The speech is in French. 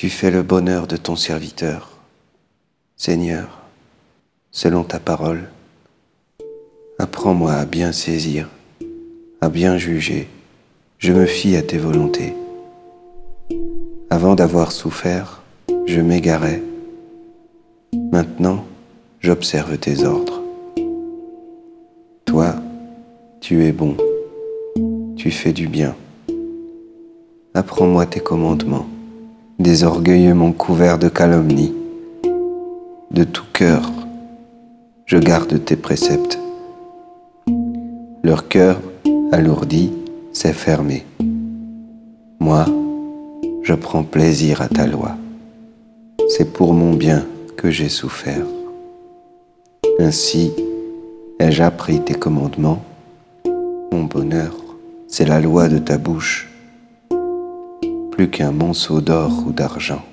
Tu fais le bonheur de ton serviteur. Seigneur, selon ta parole, apprends-moi à bien saisir, à bien juger. Je me fie à tes volontés. Avant d'avoir souffert, je m'égarais. Maintenant, j'observe tes ordres. Toi, tu es bon, tu fais du bien. Apprends-moi tes commandements. Des orgueilleux m'ont couvert de calomnie. De tout cœur, je garde tes préceptes. Leur cœur, alourdi, s'est fermé. Moi, je prends plaisir à ta loi. C'est pour mon bien que j'ai souffert. Ainsi ai-je appris tes commandements. Mon bonheur, c'est la loi de ta bouche plus qu'un monceau d'or ou d'argent.